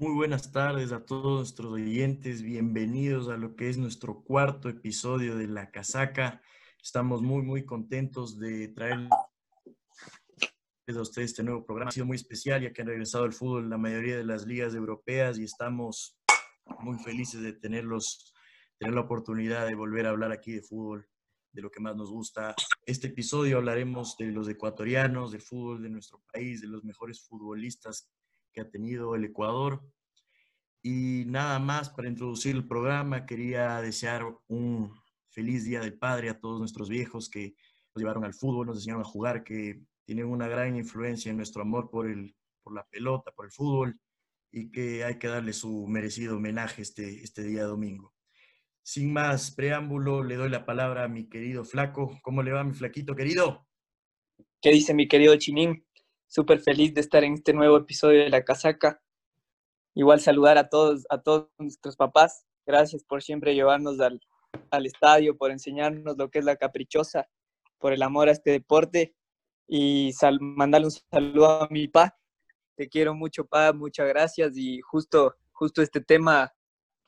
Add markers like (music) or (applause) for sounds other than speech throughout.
Muy buenas tardes a todos nuestros oyentes. Bienvenidos a lo que es nuestro cuarto episodio de La Casaca. Estamos muy, muy contentos de traer a ustedes este nuevo programa. Ha sido muy especial ya que han regresado al fútbol la mayoría de las ligas europeas y estamos muy felices de tenerlos, tener la oportunidad de volver a hablar aquí de fútbol, de lo que más nos gusta. Este episodio hablaremos de los ecuatorianos, del fútbol de nuestro país, de los mejores futbolistas que ha tenido el Ecuador. Y nada más para introducir el programa, quería desear un feliz Día del Padre a todos nuestros viejos que nos llevaron al fútbol, nos enseñaron a jugar, que tienen una gran influencia en nuestro amor por, el, por la pelota, por el fútbol, y que hay que darle su merecido homenaje este, este día domingo. Sin más preámbulo, le doy la palabra a mi querido Flaco. ¿Cómo le va, mi flaquito querido? ¿Qué dice mi querido Chinín? Súper feliz de estar en este nuevo episodio de La Casaca. Igual saludar a todos, a todos nuestros papás. Gracias por siempre llevarnos al, al estadio, por enseñarnos lo que es la caprichosa, por el amor a este deporte y mandarle un saludo a mi pa. Te quiero mucho, pa, muchas gracias. Y justo, justo este tema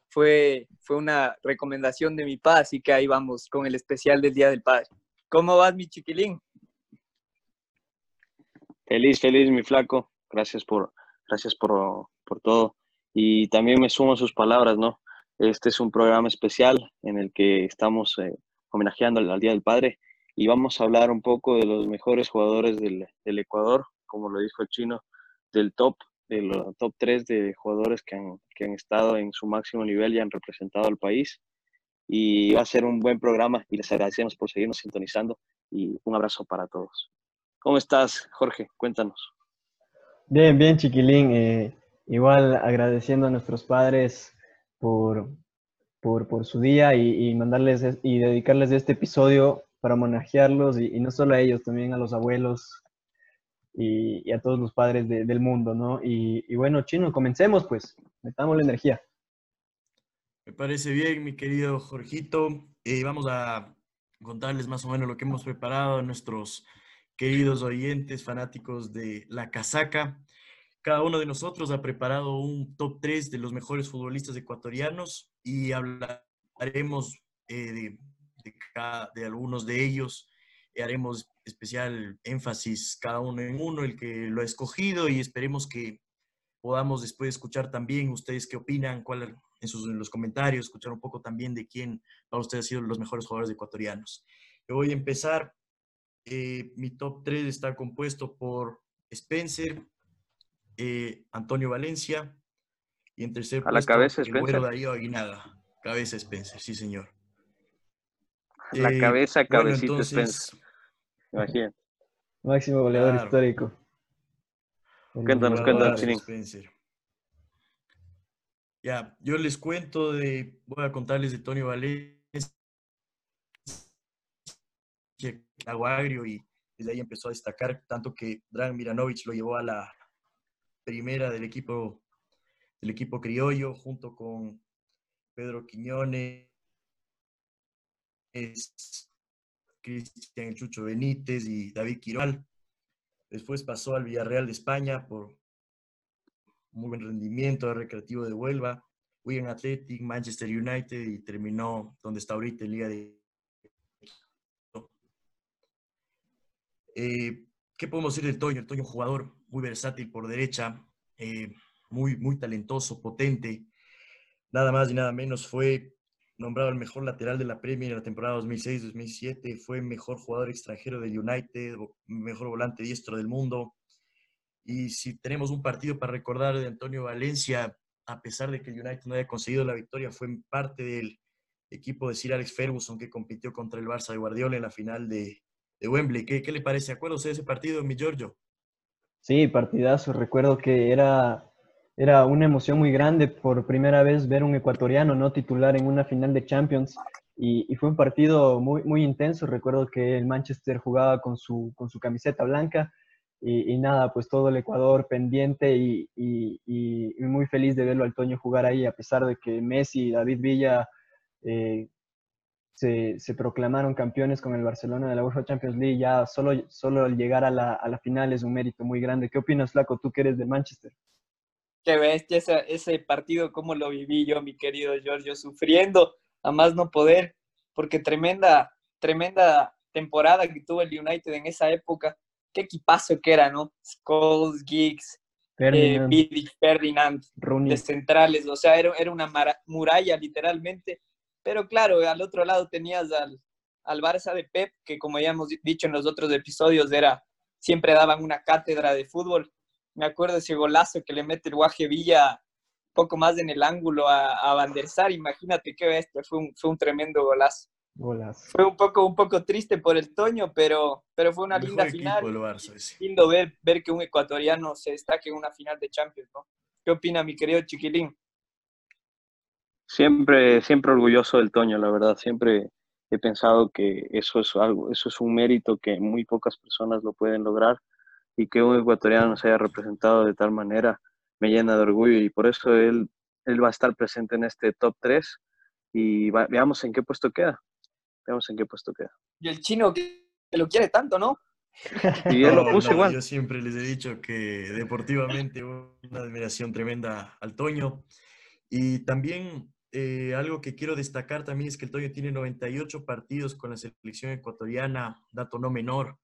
fue, fue una recomendación de mi pa, así que ahí vamos con el especial del Día del Padre. ¿Cómo vas, mi chiquilín? Feliz, feliz, mi flaco. Gracias por, gracias por, por todo. Y también me sumo a sus palabras, ¿no? Este es un programa especial en el que estamos eh, homenajeando al, Día del Padre y vamos a hablar un poco de los mejores jugadores del, del Ecuador, como lo dijo el chino, del top, del top 3 de jugadores que han, que han estado en su máximo nivel y han representado al país. Y va a ser un buen programa y les agradecemos por seguirnos sintonizando y un abrazo para todos. ¿Cómo estás, Jorge? Cuéntanos. Bien, bien, chiquilín. Eh, igual agradeciendo a nuestros padres por, por, su día y, mandarles y dedicarles este episodio para homenajearlos y, no solo a ellos, también a los abuelos y, a todos los padres del mundo, ¿no? Y, bueno, Chino, comencemos pues, metamos la energía. Me parece bien, mi querido Jorgito. Eh, vamos a contarles más o menos lo que hemos preparado en nuestros queridos oyentes, fanáticos de la casaca. Cada uno de nosotros ha preparado un top 3 de los mejores futbolistas ecuatorianos y hablaremos eh, de, algunos de ellos. haremos especial énfasis cada uno en uno, el que lo ha escogido y esperemos que podamos después escuchar también ustedes qué opinan, cuál, en, sus, en los comentarios, escuchar un poco también de quién para ustedes han sido los mejores jugadores ecuatorianos. Yo voy a empezar eh, mi top 3 está compuesto por Spencer, eh, Antonio Valencia y en tercer a la cabeza, Spencer. el Darío Aguinaga. Cabeza Spencer, sí señor. La eh, cabeza, cabecito Spencer. Imagínate. Máximo goleador histórico. Cuéntanos, cuéntanos, Spencer. Ya, yo les cuento de, voy a contarles de Antonio Valencia agrio y desde ahí empezó a destacar, tanto que Dragan Miranovic lo llevó a la primera del equipo, del equipo criollo, junto con Pedro Quiñones, Cristian Chucho Benítez y David Quiroga. Después pasó al Villarreal de España por muy buen rendimiento, recreativo de Huelva, Wigan Athletic, Manchester United y terminó donde está ahorita en Liga de Eh, ¿Qué podemos decir del Toño? El Toño, jugador muy versátil por derecha, eh, muy, muy talentoso, potente. Nada más y nada menos fue nombrado el mejor lateral de la Premier en la temporada 2006-2007. Fue mejor jugador extranjero del United, mejor volante diestro del mundo. Y si tenemos un partido para recordar de Antonio Valencia, a pesar de que el United no haya conseguido la victoria, fue parte del equipo de Sir Alex Ferguson que compitió contra el Barça de Guardiola en la final de, de Wembley. ¿Qué, qué le parece? ¿Acuerdas de ese partido, mi Giorgio? Sí, partidazo. Recuerdo que era, era una emoción muy grande por primera vez ver un ecuatoriano no titular en una final de Champions. Y, fue un partido muy, muy intenso. Recuerdo que el Manchester jugaba con su, con su camiseta blanca y, nada, pues todo el Ecuador pendiente y, muy feliz de verlo al Toño jugar ahí, a pesar de que Messi David Villa eh, se, proclamaron campeones con el Barcelona de la UEFA Champions League, ya solo, solo llegar a la, a la final es un mérito muy grande. ¿Qué opinas, Flaco, tú que eres de Manchester? qué bestia ese, ese partido, cómo lo viví yo, mi querido Giorgio, sufriendo a más no poder, porque tremenda, tremenda temporada que tuvo el United en esa época. Qué equipazo que era, ¿no? Scholes, Giggs, Ferdinand, eh, Ferdinand de centrales, o sea, era, era una muralla literalmente. Pero claro, al otro lado tenías al, al Barça de Pep, que como ya hemos dicho en los otros episodios, era siempre daban una cátedra de fútbol. Me acuerdo ese golazo que le mete el Guaje Villa poco más en el ángulo a, a Van der Sar. Imagínate qué bestia, fue un, fue un tremendo golazo. Fue un poco, un poco triste por el Toño, pero, pero fue una linda final. Lindo ver, ver que un ecuatoriano se destaque en una final de Champions, ¿no? ¿Qué opina mi querido Chiquilín? Siempre, siempre orgulloso del Toño, la verdad. Siempre he pensado que eso es algo, eso es un mérito que muy pocas personas lo pueden lograr y que un ecuatoriano se haya representado de tal manera me llena de orgullo y por eso él, él va a estar presente en este top 3 y veamos en qué puesto queda. Veamos en qué puesto queda. Y el chino que lo quiere tanto, ¿no? Y él lo puso igual. Yo siempre les he dicho que deportivamente una admiración tremenda al Toño. Y también eh, algo que quiero destacar también es que el Toño tiene 98 partidos con la selección ecuatoriana, dato no menor.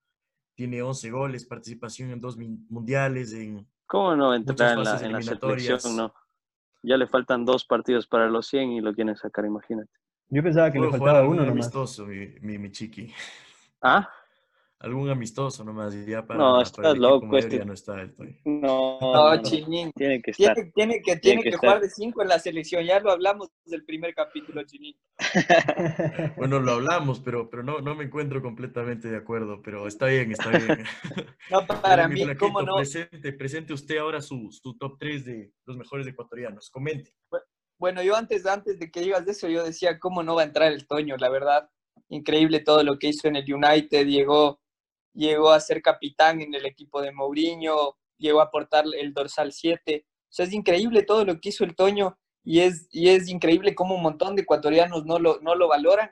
Tiene 11 goles, participación en dos mundiales, en ¿Cómo no entrar en la, en la selección? No. Ya le faltan dos partidos para los 100 y lo quieren sacar, imagínate. Yo pensaba que le faltaba uno nomás. amistoso, mi, mi, mi chiqui. ¿Ah? Algún amistoso nomás. Ya para, no, estás loco. Este... no está el No, no, Chinín. Tiene que estar. Tiene, tiene que, tiene, que, jugar de cinco en la selección. Ya lo hablamos del primer capítulo, Chinín. (laughs) bueno, lo hablamos, pero, pero no, no me encuentro completamente de acuerdo. Pero está bien, está bien. (laughs) no, (laughs) para mí, ¿cómo no? Presente, presente usted ahora su, su top 3 de los mejores ecuatorianos. Comente. Bueno, yo antes, antes de que digas de eso, yo decía, ¿cómo no va a entrar el Toño? La verdad, increíble todo lo que hizo en el United. Llegó llegó a ser capitán en el equipo de Mourinho, llegó a aportar el dorsal 7. O sea, es increíble todo lo que hizo el Toño y es, y es increíble cómo un montón de ecuatorianos no lo, no lo valoran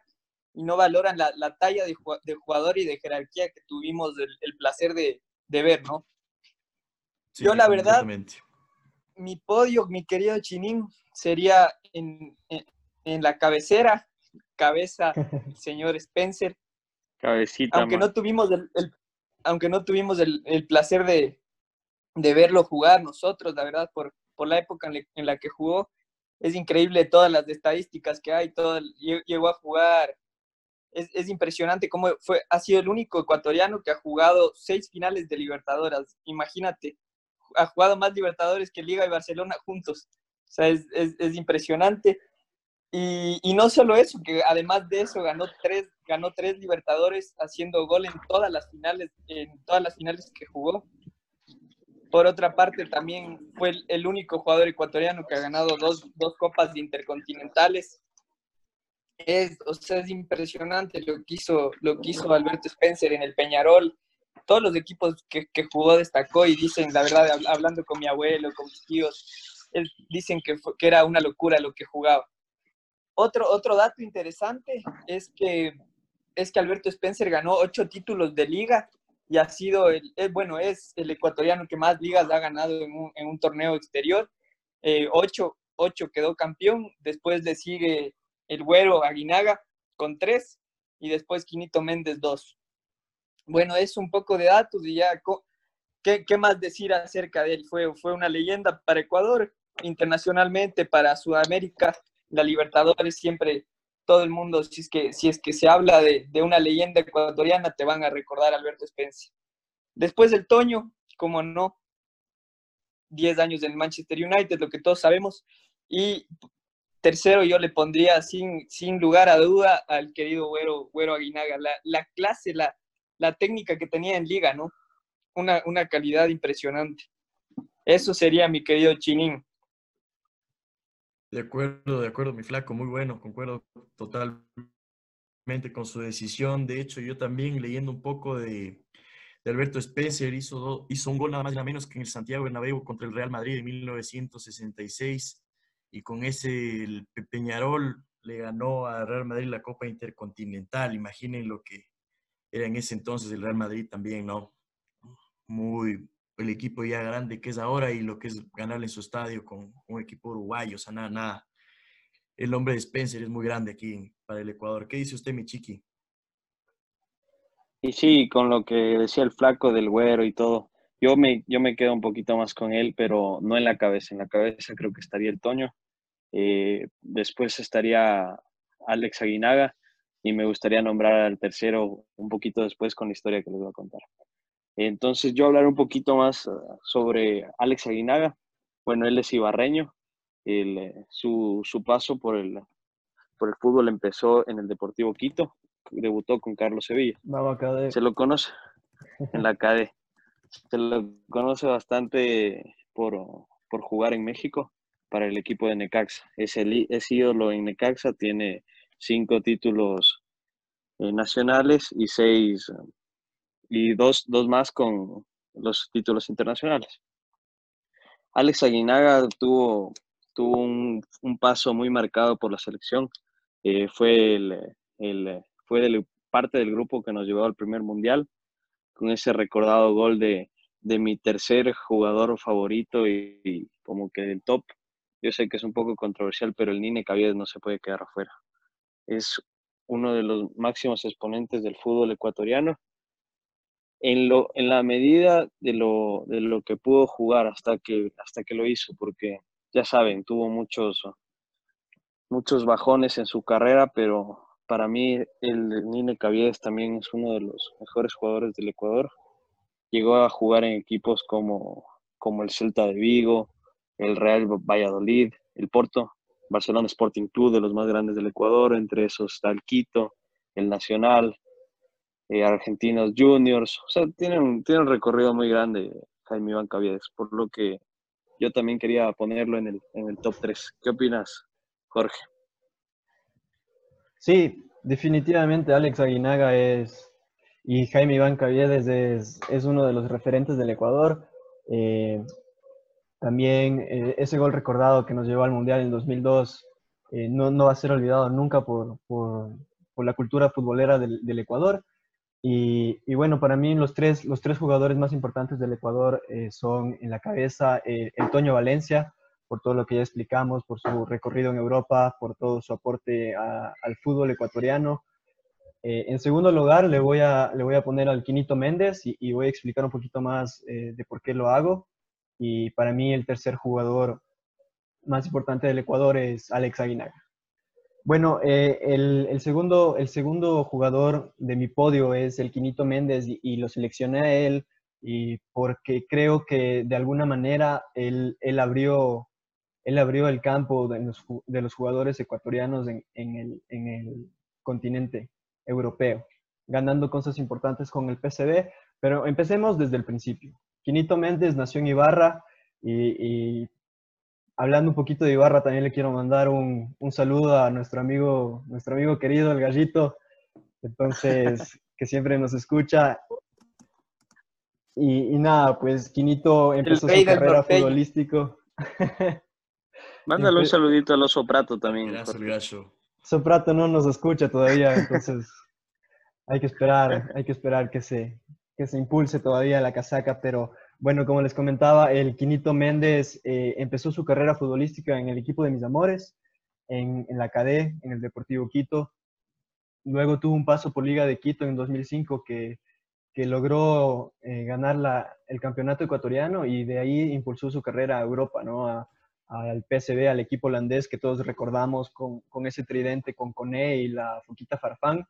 y no valoran la, la talla de, de, jugador y de jerarquía que tuvimos el, placer de, de, ver, ¿no? Yo la verdad, mi podio, mi querido Chinín, sería en, en, en la cabecera, cabeza, (laughs) señor Spencer, Cabecita. Aunque no tuvimos el, aunque no tuvimos el, placer de, verlo jugar nosotros, la verdad, por, por la época en, la que jugó, es increíble todas las estadísticas que hay, todo, llegó a jugar, es, impresionante cómo fue, ha sido el único ecuatoriano que ha jugado seis finales de Libertadores, imagínate, ha jugado más Libertadores que Liga y Barcelona juntos, o sea, es, es impresionante. Y, y, no solo eso, que además de eso ganó tres, ganó tres Libertadores haciendo gol en todas las finales, en todas las finales que jugó. Por otra parte, también fue el, único jugador ecuatoriano que ha ganado dos, dos copas intercontinentales. Es, o sea, es impresionante lo que, hizo, lo que hizo Alberto Spencer en el Peñarol. Todos los equipos que, que jugó destacó y dicen, la verdad, hablando con mi abuelo, con mis tíos, dicen que, que era una locura lo que jugaba otro, otro dato interesante es que, es que Alberto Spencer ganó ocho títulos de liga y ha sido, el, bueno, es el ecuatoriano que más ligas ha ganado en un, torneo exterior. Eh, ocho, ocho quedó campeón, después le sigue el güero Aguinaga con tres y después Quinito Méndez dos. Bueno, es un poco de datos y ya, ¿qué, qué más decir acerca de él? Fue, fue una leyenda para Ecuador, internacionalmente, para Sudamérica la Libertadores siempre todo el mundo, si es que, si es que se habla de, una leyenda ecuatoriana, te van a recordar Alberto Spencer. Después del Toño, como no, 10 años en Manchester United, lo que todos sabemos. Y tercero, yo le pondría sin, sin lugar a duda al querido Güero, Güero Aguinaga. La, clase, la, la técnica que tenía en liga, ¿no? Una, una calidad impresionante. Eso sería mi querido Chinín. De acuerdo, de acuerdo, mi flaco, muy bueno, concuerdo totalmente con su decisión. De hecho, yo también leyendo un poco de, Alberto Spencer, hizo, hizo un gol nada más y nada menos que en el Santiago Bernabéu contra el Real Madrid en 1966 y con ese el Peñarol le ganó a Real Madrid la Copa Intercontinental. Imaginen lo que era en ese entonces el Real Madrid también, ¿no? Muy, el equipo ya grande que es ahora y lo que es ganarle en su estadio con, un equipo uruguayo, o sea, nada, nada. El hombre de Spencer es muy grande aquí para el Ecuador. ¿Qué dice usted, mi chiqui? Y sí, con lo que decía el flaco del güero y todo, yo me, yo me quedo un poquito más con él, pero no en la cabeza. En la cabeza creo que estaría el Toño. Eh, después estaría Alex Aguinaga y me gustaría nombrar al tercero un poquito después con la historia que les voy a contar. Entonces yo hablar un poquito más ah, sobre Alex Aguinaga. Bueno, él es ibarreño. Eh, su, su, paso por el, por el fútbol empezó en el Deportivo Quito. Debutó con Carlos Sevilla. Se lo conoce en la CADE. Se lo conoce bastante por, por jugar en México para el equipo de Necaxa. Es, el, es ídolo en Necaxa, tiene cinco títulos eh, nacionales y seis y dos, dos más con los títulos internacionales. Alex Aguinaga tuvo, tuvo un, un paso muy marcado por la selección. Eh, fue el, el, fue parte del grupo que nos llevó al primer mundial con ese recordado gol de, de mi tercer jugador favorito y, como que del top. Yo sé que es un poco controversial, pero el Nine Caviedes no se puede quedar afuera. Es uno de los máximos exponentes del fútbol ecuatoriano. En, lo, en la medida de lo, de lo que pudo jugar hasta que, hasta que lo hizo, porque ya saben, tuvo muchos, muchos bajones en su carrera, pero para mí el Nine Caviedes también es uno de los mejores jugadores del Ecuador. Llegó a jugar en equipos como, como el Celta de Vigo, el Real Valladolid, el Porto, Barcelona Sporting Club, de los más grandes del Ecuador, entre esos está el Quito, el Nacional, eh, Argentinos Juniors, o sea, tienen, tienen un recorrido muy grande Jaime Iván Caviedes, por lo que yo también quería ponerlo en el, en el top 3. ¿Qué opinas, Jorge? Sí, definitivamente Alex Aguinaga es, y Jaime Iván Caviedes es, es uno de los referentes del Ecuador. Eh, también eh, ese gol recordado que nos llevó al Mundial en 2002 eh, no, no, va a ser olvidado nunca por, por, por la cultura futbolera del, del Ecuador. Y, y, bueno, para mí los tres, los tres jugadores más importantes del Ecuador son en la cabeza el Toño Valencia, por todo lo que ya explicamos, por su recorrido en Europa, por todo su aporte al fútbol ecuatoriano. Eh, en segundo lugar, le voy, a, le voy a poner al Quinito Méndez y, voy a explicar un poquito más eh, de por qué lo hago. Y para mí el tercer jugador más importante del Ecuador es Alex Aguinaga. Bueno, eh, el, segundo, el segundo jugador de mi podio es el Quinito Méndez y, lo seleccioné a él y porque creo que de alguna manera él, abrió él abrió el campo de los, de los jugadores ecuatorianos en, en, el, continente europeo, ganando cosas importantes con el PCB, pero empecemos desde el principio. Quinito Méndez nació en Ibarra y, hablando un poquito de Ibarra, también le quiero mandar un, un, saludo a nuestro amigo, nuestro amigo querido, el gallito, entonces, (laughs) que siempre nos escucha. Y, nada, pues Quinito empezó su carrera futbolístico. (laughs) Mándale un saludito a los Soprato también. Soprato no nos escucha todavía, entonces hay que esperar, (laughs) hay que esperar que se, que se impulse todavía la casaca, pero bueno, como les comentaba, el Quinito Méndez eh, empezó su carrera futbolística en el equipo de mis amores, en, la CADE, en el Deportivo Quito. Luego tuvo un paso por Liga de Quito en 2005 que, que logró eh, ganar la, el campeonato ecuatoriano y de ahí impulsó su carrera a Europa, ¿no? A, al PSV, al equipo holandés que todos recordamos con, con ese tridente con Cone y la Foquita Farfán.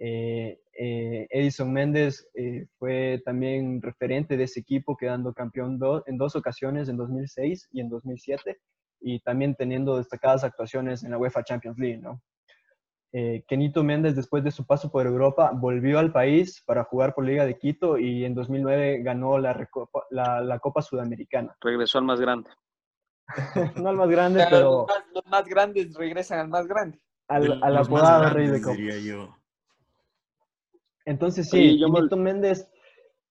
Eh, eh, Edison Méndez eh, fue también referente de ese equipo, quedando campeón en dos ocasiones, en 2006 y en 2007, y también teniendo destacadas actuaciones en la UEFA Champions League. ¿no? Kenito Méndez, después de su paso por Europa, volvió al país para jugar por Liga de Quito y en 2009 ganó la, la, la Copa Sudamericana. Regresó al más grande. (laughs) no al más grande, pero... Los más, grandes regresan al más grande. Al, al apodado Rey de Copas. Entonces sí, sí Méndez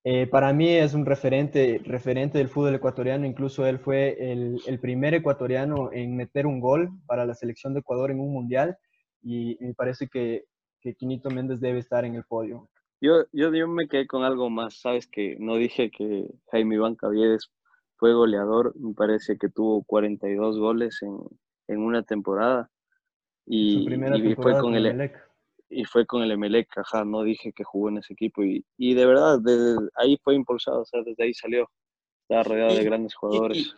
eh, para mí es un referente, referente del fútbol ecuatoriano. Incluso él fue el, el, primer ecuatoriano en meter un gol para la selección de Ecuador en un mundial. Y me parece que, que Quinito Méndez debe estar en el podio. Yo, yo, yo me quedé con algo más, sabes que no dije que Jaime Iván Caviedes fue goleador, me parece que tuvo 42 goles en, en una temporada y, y fue con el, Emelec. Y fue con el Emelec, ajá, no dije que jugó en ese equipo y, y de verdad desde ahí fue impulsado, o sea, desde ahí salió, estaba rodeado de grandes jugadores.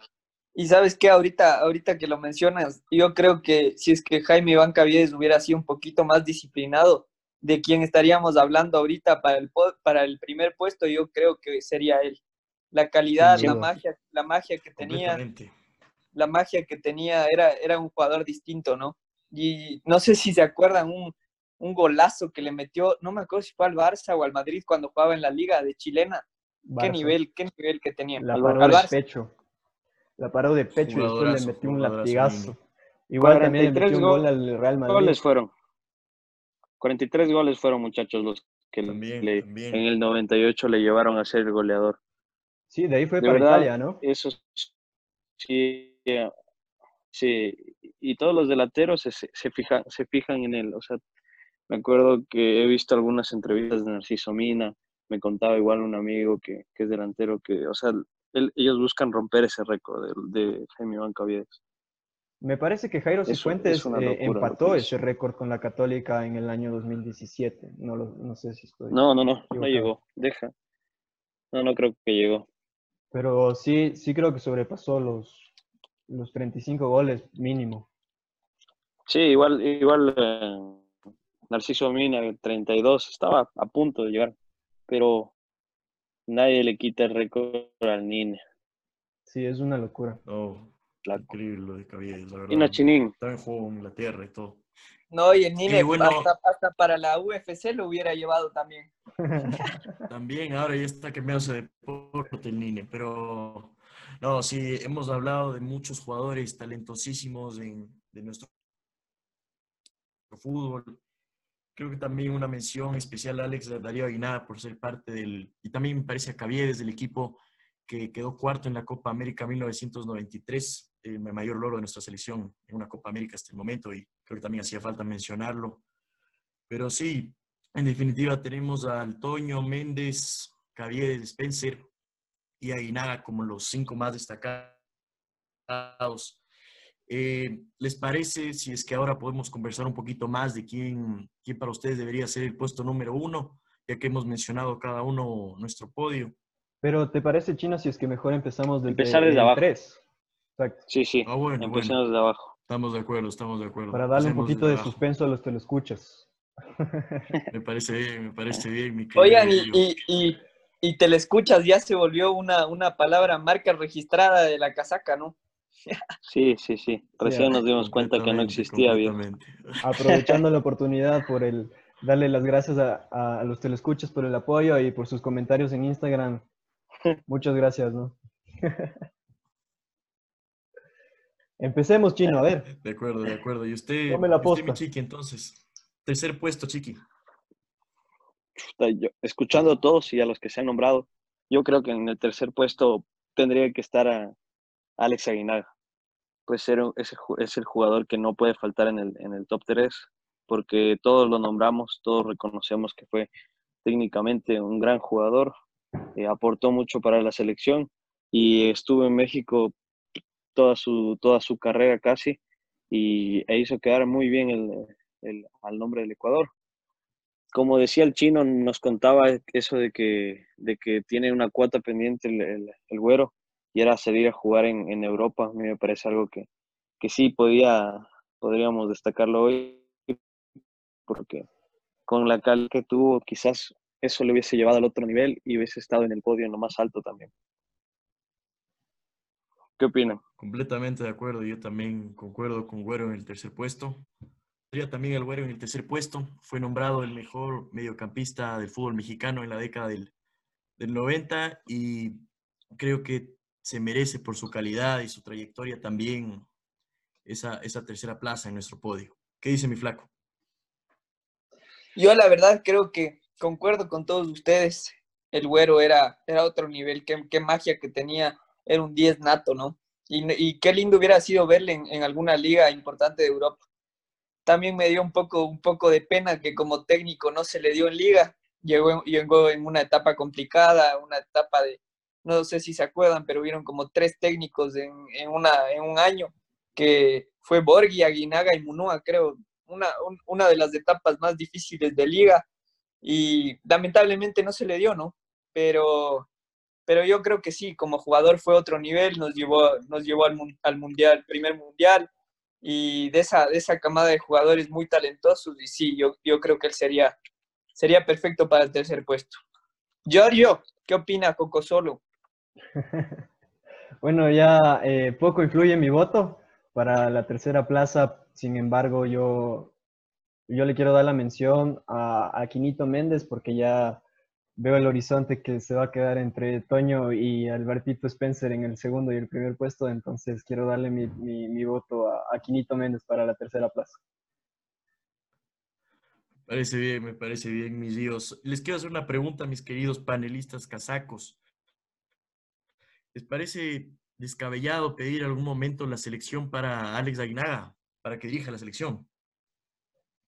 Y, sabes qué, ahorita, ahorita que lo mencionas, yo creo que si es que Jaime Iván Caviedes hubiera sido un poquito más disciplinado, de quién estaríamos hablando ahorita para el, para el primer puesto, yo creo que sería él. La calidad, la magia, la magia que tenía, la magia que tenía, era, era un jugador distinto, ¿no? Y no sé si se acuerdan un, un golazo que le metió, no me acuerdo si fue al Barça o al Madrid cuando jugaba en la liga de chilena. Qué nivel, qué nivel que tenía. La paró de pecho. La paró de pecho y después le metió un latigazo. Igual también le metió un gol al Real Madrid. Goles fueron. 43 goles fueron, muchachos, los que le, en el 98 le llevaron a ser goleador. Sí, de ahí fue para Italia, ¿no? Eso sí, sí. Y todos los delanteros se, se, fijan, se fijan en él. O sea, me acuerdo que he visto algunas entrevistas de Narciso Mina, me contaba igual un amigo que, que es delantero, que, o sea, ellos buscan romper ese récord de, de Jaime Iván Caviedes. Me parece que Jairo Cifuentes eh, empató ese récord con la Católica en el año 2017. No, no sé si estoy. No, no, no, no llegó. Deja. No, no creo que llegó. Pero sí, sí creo que sobrepasó los, los 35 goles mínimo. Sí, igual, igual eh, Narciso Mina, 32, estaba a punto de llegar, pero nadie le quita el récord al Nine. Sí, es una locura. Oh, increíble lo de Caviedes, la verdad. Y Chinín. Está en juego en Inglaterra y todo. No, y el Nine hasta, para la UFC lo hubiera llevado también. (laughs) también, ahora ya está que me hace deporte el Nine, pero no, sí, hemos hablado de muchos jugadores talentosísimos en, de nuestro fútbol. Creo que también una mención especial a Alex Darío Aguinada por ser parte del, y también me parece a Caviedes del equipo que quedó cuarto en la Copa América 1993, el mayor logro de nuestra selección en una Copa América hasta el momento, y creo que también hacía falta mencionarlo. Pero sí, en definitiva tenemos a Antonio Méndez, Javier Spencer y Aguinaga como los cinco más destacados. Eh, ¿Les parece si es que ahora podemos conversar un poquito más de quién, quién para ustedes debería ser el puesto número uno, ya que hemos mencionado cada uno nuestro podio? Pero ¿te parece, Chino, si es que mejor empezamos desde, Empezar desde abajo. Tres? Sí, sí. Ah, bueno, Empecemos desde abajo. Estamos de acuerdo, estamos de acuerdo. Para darle un poquito de suspenso a los que lo escuchas. (laughs) me parece bien, me parece bien, mi Oigan, y, y, y, y te escuchas ya se volvió una, una palabra marca registrada de la casaca, ¿no? Sí, sí, sí. Recién nos dimos cuenta que no existía bien. (laughs) Aprovechando la oportunidad por el darle las gracias a, a, los telescuchas por el apoyo y por sus comentarios en Instagram. (laughs) Muchas gracias, ¿no? (laughs) Empecemos, Chino, a ver. De acuerdo, de acuerdo. Y usted, la usted mi chiqui, entonces. Tercer puesto, chiqui. escuchando a todos y a los que se han nombrado, yo creo que en el tercer puesto tendría que estar a Alex Aguinaga. Pues es el jugador que no puede faltar en el, en el top 3, porque todos lo nombramos, todos reconocemos que fue técnicamente un gran jugador, eh, aportó mucho para la selección y estuvo en México toda su, toda su carrera casi y e hizo quedar muy bien el, el, al nombre del Ecuador. Como decía el chino, nos contaba eso de que, de que tiene una cuota pendiente el, el, güero y era salir a jugar en, Europa. A mí me parece algo que, que sí podía, podríamos destacarlo hoy porque con la cal que tuvo quizás eso le hubiese llevado al otro nivel y hubiese estado en el podio en lo más alto también. ¿Qué opinan? Completamente de acuerdo. Yo también concuerdo con Güero en el tercer puesto. Sería también el Güero en el tercer puesto. Fue nombrado el mejor mediocampista del fútbol mexicano en la década del, del 90 y creo que se merece por su calidad y su trayectoria también esa, esa tercera plaza en nuestro podio. ¿Qué dice mi flaco? Yo la verdad creo que concuerdo con todos ustedes. El güero era, era otro nivel, qué, qué magia que tenía, era un 10 nato, ¿no? Y, qué lindo hubiera sido verle en, en, alguna liga importante de Europa. También me dio un poco, un poco de pena que como técnico no se le dio en liga, llegó, llegó en una etapa complicada, una etapa de, no sé si se acuerdan, pero hubieron como tres técnicos en, en, una, en un año, que fue Borghi, Aguinaga y Munúa, creo, una, una de las etapas más difíciles de liga y lamentablemente no se le dio, ¿no? Pero, pero yo creo que sí, como jugador fue otro nivel, nos llevó, nos llevó al, al mundial, primer mundial, y de esa, de esa camada de jugadores muy talentosos, y sí, yo, yo creo que él sería, sería perfecto para el tercer puesto. Giorgio, ¿qué opina Coco Solo? (laughs) bueno, ya eh, poco influye mi voto para la tercera plaza, sin embargo, yo, yo le quiero dar la mención a, a Quinito Méndez porque ya veo el horizonte que se va a quedar entre Toño y Albertito Spencer en el segundo y el primer puesto, entonces quiero darle mi, mi, voto a, a, Quinito Méndez para la tercera plaza. Me parece bien, me parece bien, mis hijos. Les quiero hacer una pregunta, mis queridos panelistas casacos. ¿Les parece descabellado pedir algún momento la selección para Alex Aguinaga, para que dirija la selección?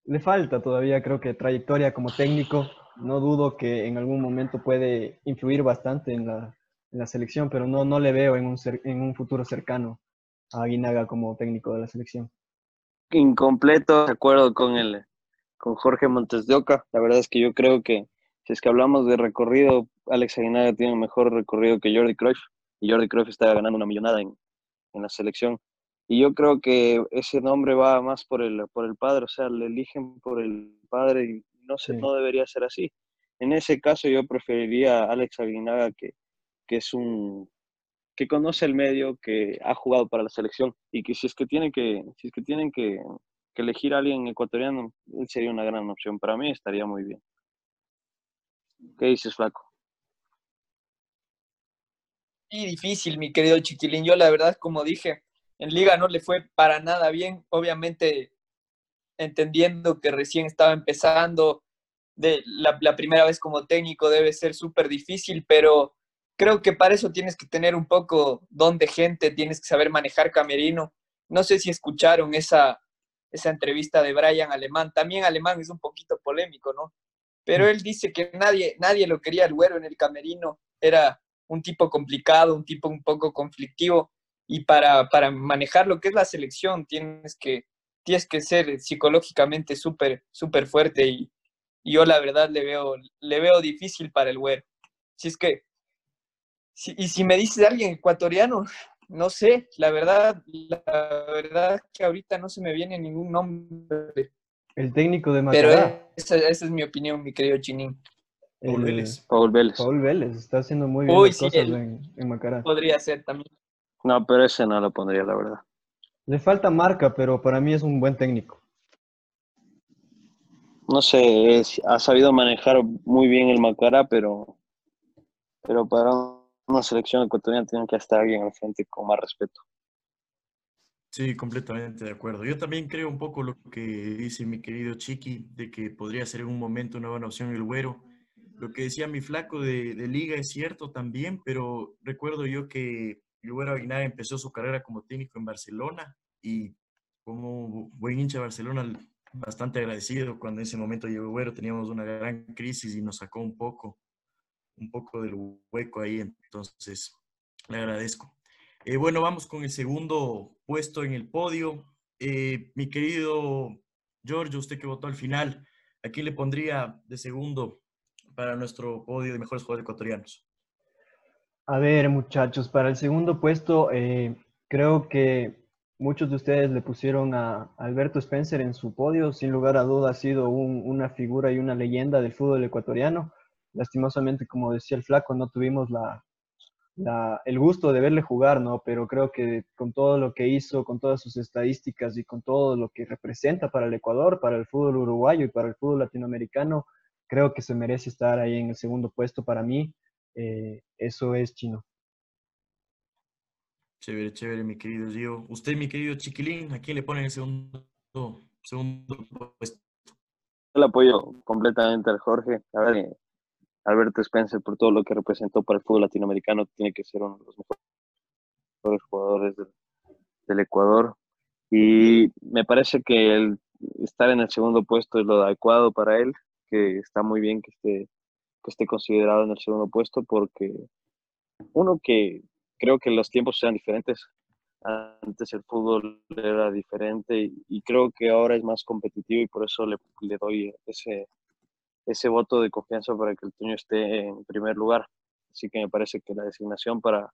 Le falta todavía, creo que trayectoria como técnico no dudo que en algún momento puede influir bastante en la, en la selección, pero no, no le veo en un, en un futuro cercano a Aguinaga como técnico de la selección. Incompleto, de acuerdo con, el, con Jorge Montes de Oca. La verdad es que yo creo que si es que hablamos de recorrido, Alex Aguinaga tiene un mejor recorrido que Jordi Cruyff, y Jordi Cruyff está ganando una millonada en, en la selección. Y yo creo que ese nombre va más por el, por el padre, o sea, le eligen por el padre y no, se, no debería ser así. En ese caso yo preferiría a Alex Aguinaga, que, que es un que conoce el medio, que ha jugado para la selección y que si es que tienen que, si es que, tienen que, que elegir a alguien ecuatoriano, él sería una gran opción. Para mí estaría muy bien. ¿Qué dices, Flaco? Sí, difícil, mi querido Chiquilín. Yo la verdad, como dije, en liga no le fue para nada bien. Obviamente entendiendo que recién estaba empezando, de la, primera vez como técnico debe ser súper difícil, pero creo que para eso tienes que tener un poco don de gente, tienes que saber manejar camerino. No sé si escucharon esa, esa entrevista de Brian Alemán. También Alemán es un poquito polémico, ¿no? Pero él dice que nadie, nadie lo quería el güero en el camerino. Era un tipo complicado, un tipo un poco conflictivo. Y para, para manejar lo que es la selección tienes que tienes que ser psicológicamente súper, súper fuerte y, yo la verdad le veo, le veo difícil para el güero. Si es que, y si me dices alguien ecuatoriano, no sé, la verdad, la verdad que ahorita no se me viene ningún nombre. El técnico de Macará. Pero esa, esa, es mi opinión, mi querido Chinín. Paul Vélez. Paul Vélez. Paul Vélez, está haciendo muy bien las cosas en, en Macará. Podría ser también. No, pero ese no lo pondría, la verdad. Le falta marca, pero para mí es un buen técnico. No sé, ha sabido manejar muy bien el Macará, pero, pero para una selección ecuatoriana tiene que estar alguien al frente con más respeto. Sí, completamente de acuerdo. Yo también creo un poco lo que dice mi querido Chiqui, de que podría ser en un momento una buena opción el güero. Lo que decía mi flaco de, de liga es cierto también, pero recuerdo yo que Lugero Aguinar empezó su carrera como técnico en Barcelona y como buen hincha de Barcelona, bastante agradecido cuando en ese momento llegó Güero, teníamos una gran crisis y nos sacó un poco, un poco del hueco ahí, entonces le agradezco. Eh, bueno, vamos con el segundo puesto en el podio. Eh, mi querido Giorgio, usted que votó al final, ¿a quién le pondría de segundo para nuestro podio de mejores jugadores ecuatorianos? A ver, muchachos, para el segundo puesto, eh, creo que muchos de ustedes le pusieron a Alberto Spencer en su podio. Sin lugar a duda ha sido una figura y una leyenda del fútbol ecuatoriano. Lastimosamente, como decía el flaco, no tuvimos el gusto de verle jugar, ¿no? Pero creo que con todo lo que hizo, con todas sus estadísticas y con todo lo que representa para el Ecuador, para el fútbol uruguayo y para el fútbol latinoamericano, creo que se merece estar ahí en el segundo puesto para mí. Eh, eso es chino. Chévere, chévere, mi querido Gio. Usted, mi querido Chiquilín, ¿a quién le pone el segundo, segundo puesto? Yo le apoyo completamente al Jorge. A ver, eh, Alberto Spencer, por todo lo que representó para el fútbol latinoamericano, tiene que ser uno de los mejores jugadores del, del Ecuador. Y me parece que el estar en el segundo puesto es lo adecuado para él, que está muy bien que esté que esté considerado en el segundo puesto porque uno que creo que los tiempos sean diferentes. Antes el fútbol era diferente y, creo que ahora es más competitivo y por eso le, doy ese, ese voto de confianza para que el Toño esté en primer lugar. Así que me parece que la designación para,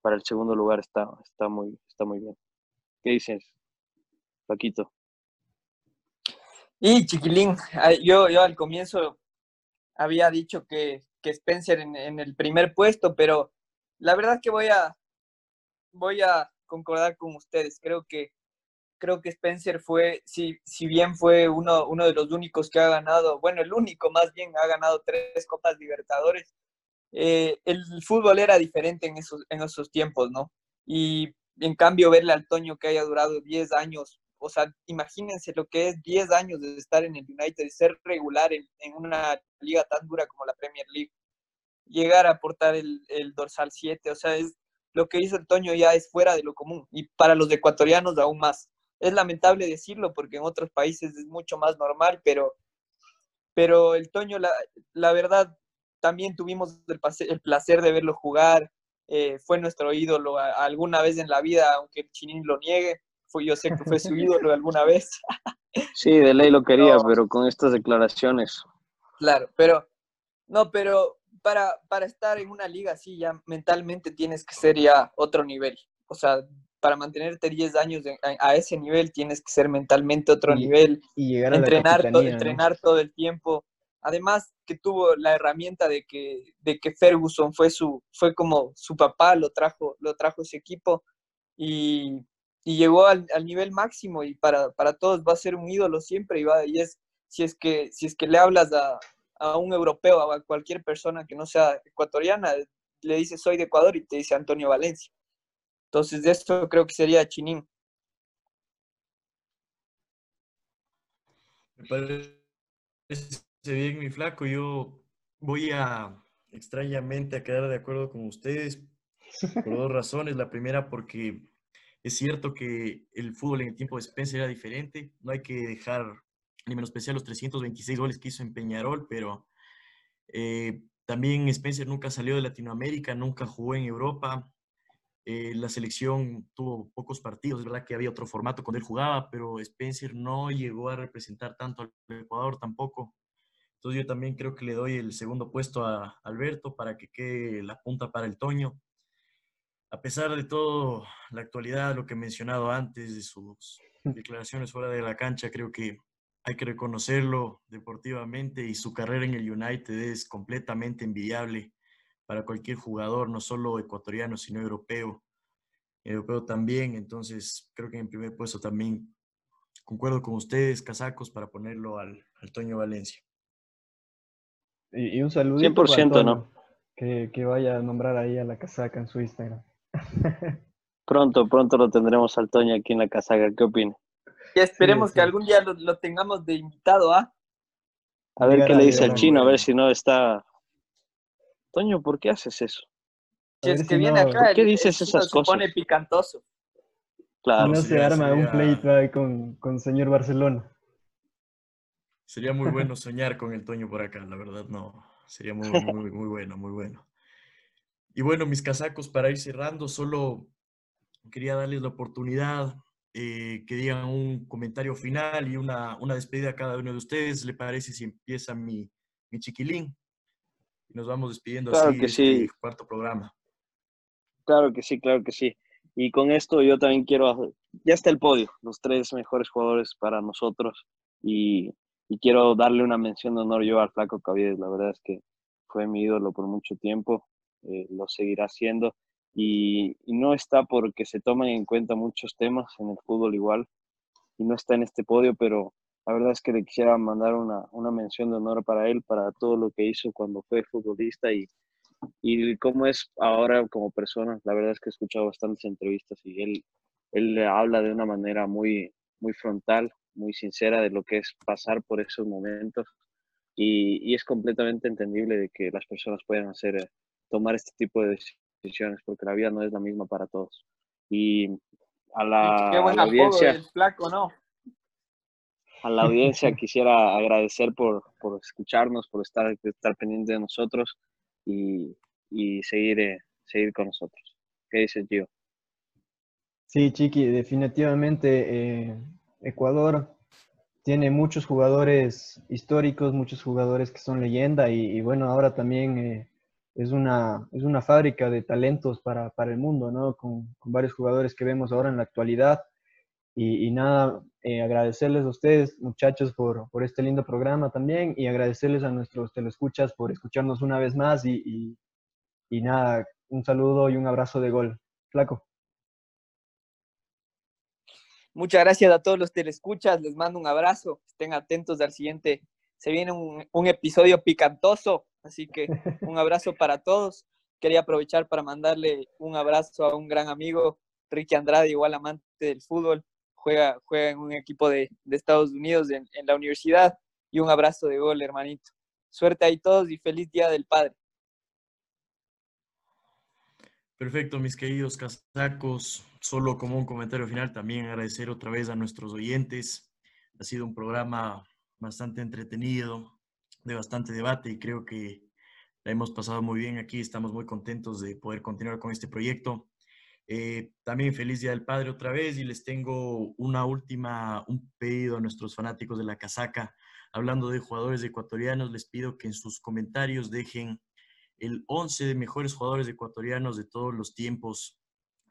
para el segundo lugar está, está, muy, está muy bien. ¿Qué dices, Paquito? Y chiquilín, yo, yo al comienzo había dicho que, que Spencer en, el primer puesto, pero la verdad que voy a, voy a concordar con ustedes. Creo que, creo que Spencer fue, si, si bien fue uno, uno de los únicos que ha ganado, bueno, el único más bien, ha ganado tres Copas Libertadores, eh, el fútbol era diferente en esos, en esos tiempos, ¿no? Y en cambio verle al Toño que haya durado 10 años, o sea, imagínense lo que es 10 años de estar en el United y ser regular en, una liga tan dura como la Premier League, llegar a aportar el, dorsal 7, o sea, es, lo que hizo el Toño ya es fuera de lo común y para los ecuatorianos aún más. Es lamentable decirlo porque en otros países es mucho más normal, pero, pero el Toño, la, verdad, también tuvimos el, el placer de verlo jugar, eh, fue nuestro ídolo alguna vez en la vida, aunque el Chinín lo niegue, fue, yo sé que fue su (laughs) ídolo alguna vez. (laughs) Sí, de ley lo quería, pero con estas declaraciones. Claro, pero no, pero para, para estar en una liga así ya mentalmente tienes que ser ya otro nivel. O sea, para mantenerte 10 años a, ese nivel tienes que ser mentalmente otro nivel. Y llegar a entrenar, entrenar todo el tiempo. Además que tuvo la herramienta de que, de que Ferguson fue, su, fue como su papá, lo trajo, lo trajo ese equipo y, y llegó al, al, nivel máximo y para, para todos va a ser un ídolo siempre y, va, y es, si es que, si es que le hablas a, a un europeo, a cualquier persona que no sea ecuatoriana, le dice soy de Ecuador y te dice Antonio Valencia. Entonces, de esto creo que sería Chinín. Me parece bien, mi flaco. Yo voy a extrañamente a quedar de acuerdo con ustedes por dos razones. La primera, porque es cierto que el fútbol en el tiempo de Spencer era diferente. No hay que dejar ni menospreciar los 326 goles que hizo en Peñarol, pero eh, también Spencer nunca salió de Latinoamérica, nunca jugó en Europa. Eh, la selección tuvo pocos partidos, es verdad que había otro formato cuando él jugaba, pero Spencer no llegó a representar tanto al Ecuador tampoco. Entonces yo también creo que le doy el segundo puesto a Alberto para que quede la punta para el Toño. A pesar de todo, la actualidad, lo que he mencionado antes de sus declaraciones fuera de la cancha, creo que hay que reconocerlo deportivamente y su carrera en el United es completamente envidiable para cualquier jugador, no solo ecuatoriano, sino europeo. Europeo también, entonces creo que en primer puesto también concuerdo con ustedes, casacos, para ponerlo al, al Toño Valencia. Y, un saludo 100%, ¿no? Que, que vaya a nombrar ahí a la casaca en su Instagram. Pronto, pronto lo tendremos al Toño aquí en la casaca. ¿Qué opina? Y esperemos que algún día lo, tengamos de invitado, ¿ah? A ver qué le dice al chino, a ver si no está. Toño, ¿por qué haces eso? Si es que viene acá, ¿por qué dices esas se cosas? pone picantoso. Claro. no se arma un pleito ahí con, con señor Barcelona. Sería muy bueno soñar con el Toño por acá, la verdad, no. Sería muy, muy, muy bueno, muy bueno. Y bueno, mis casacos, para ir cerrando, solo quería darles la oportunidad eh, que digan un comentario final y una, una, despedida a cada uno de ustedes. ¿Le parece si empieza mi, mi chiquilín? Y nos vamos despidiendo claro así que este sí. cuarto programa. Claro que sí, claro que sí. Y con esto yo también quiero, ya está el podio, los tres mejores jugadores para nosotros. Y, y quiero darle una mención de honor yo al Flaco Caviedes. La verdad es que fue mi ídolo por mucho tiempo, eh, lo seguirá siendo y, no está porque se toman en cuenta muchos temas en el fútbol igual y no está en este podio, pero la verdad es que le quisiera mandar una, una mención de honor para él, para todo lo que hizo cuando fue futbolista y, y cómo es ahora como persona. La verdad es que he escuchado bastantes entrevistas y él, él habla de una manera muy, muy frontal, muy sincera de lo que es pasar por esos momentos y, es completamente entendible de que las personas puedan hacer, tomar este tipo de decisiones porque la vida no es la misma para todos. Y a la, Qué buen a la audiencia... el flaco, ¿no? a la audiencia (laughs) quisiera agradecer por, por escucharnos, por estar, estar pendiente de nosotros y, y seguir, eh, seguir con nosotros. ¿Qué dices, Gio? Sí, Chiqui, definitivamente eh, Ecuador tiene muchos jugadores históricos, muchos jugadores que son leyenda y, bueno, ahora también eh, es, una, es una fábrica de talentos para, para el mundo, ¿no? Con, con, varios jugadores que vemos ahora en la actualidad. Y, nada, eh, agradecerles a ustedes, muchachos, por, por, este lindo programa también y agradecerles a nuestros telescuchas por escucharnos una vez más y, y, y nada, un saludo y un abrazo de gol. Flaco. Muchas gracias a todos los telescuchas, les mando un abrazo, estén atentos al siguiente, se viene un, un episodio picantoso, así que un abrazo para todos. Quería aprovechar para mandarle un abrazo a un gran amigo, Ricky Andrade, igual amante del fútbol, juega, juega en un equipo de, de Estados Unidos en, en, la universidad. Y un abrazo de gol, hermanito. Suerte ahí todos y feliz Día del Padre. Perfecto, mis queridos casacos. Solo como un comentario final, también agradecer otra vez a nuestros oyentes. Ha sido un programa bastante entretenido, de bastante debate y creo que la hemos pasado muy bien aquí. Estamos muy contentos de poder continuar con este proyecto. Eh, también feliz Día del Padre otra vez y les tengo una última, un pedido a nuestros fanáticos de la casaca. Hablando de jugadores ecuatorianos, les pido que en sus comentarios dejen el 11 de mejores jugadores ecuatorianos de todos los tiempos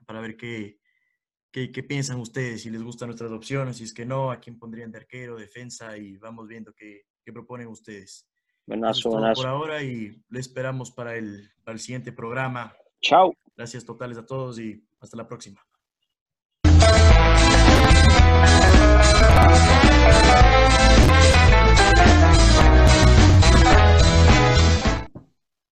para ver qué, qué, qué piensan ustedes, si les gustan nuestras opciones, si es que no, a quién pondrían de arquero, defensa y vamos viendo qué, qué proponen ustedes. Buenazo, buenazo. Por ahora y le esperamos para el, para el siguiente programa. Chao. Gracias totales a todos y hasta la próxima.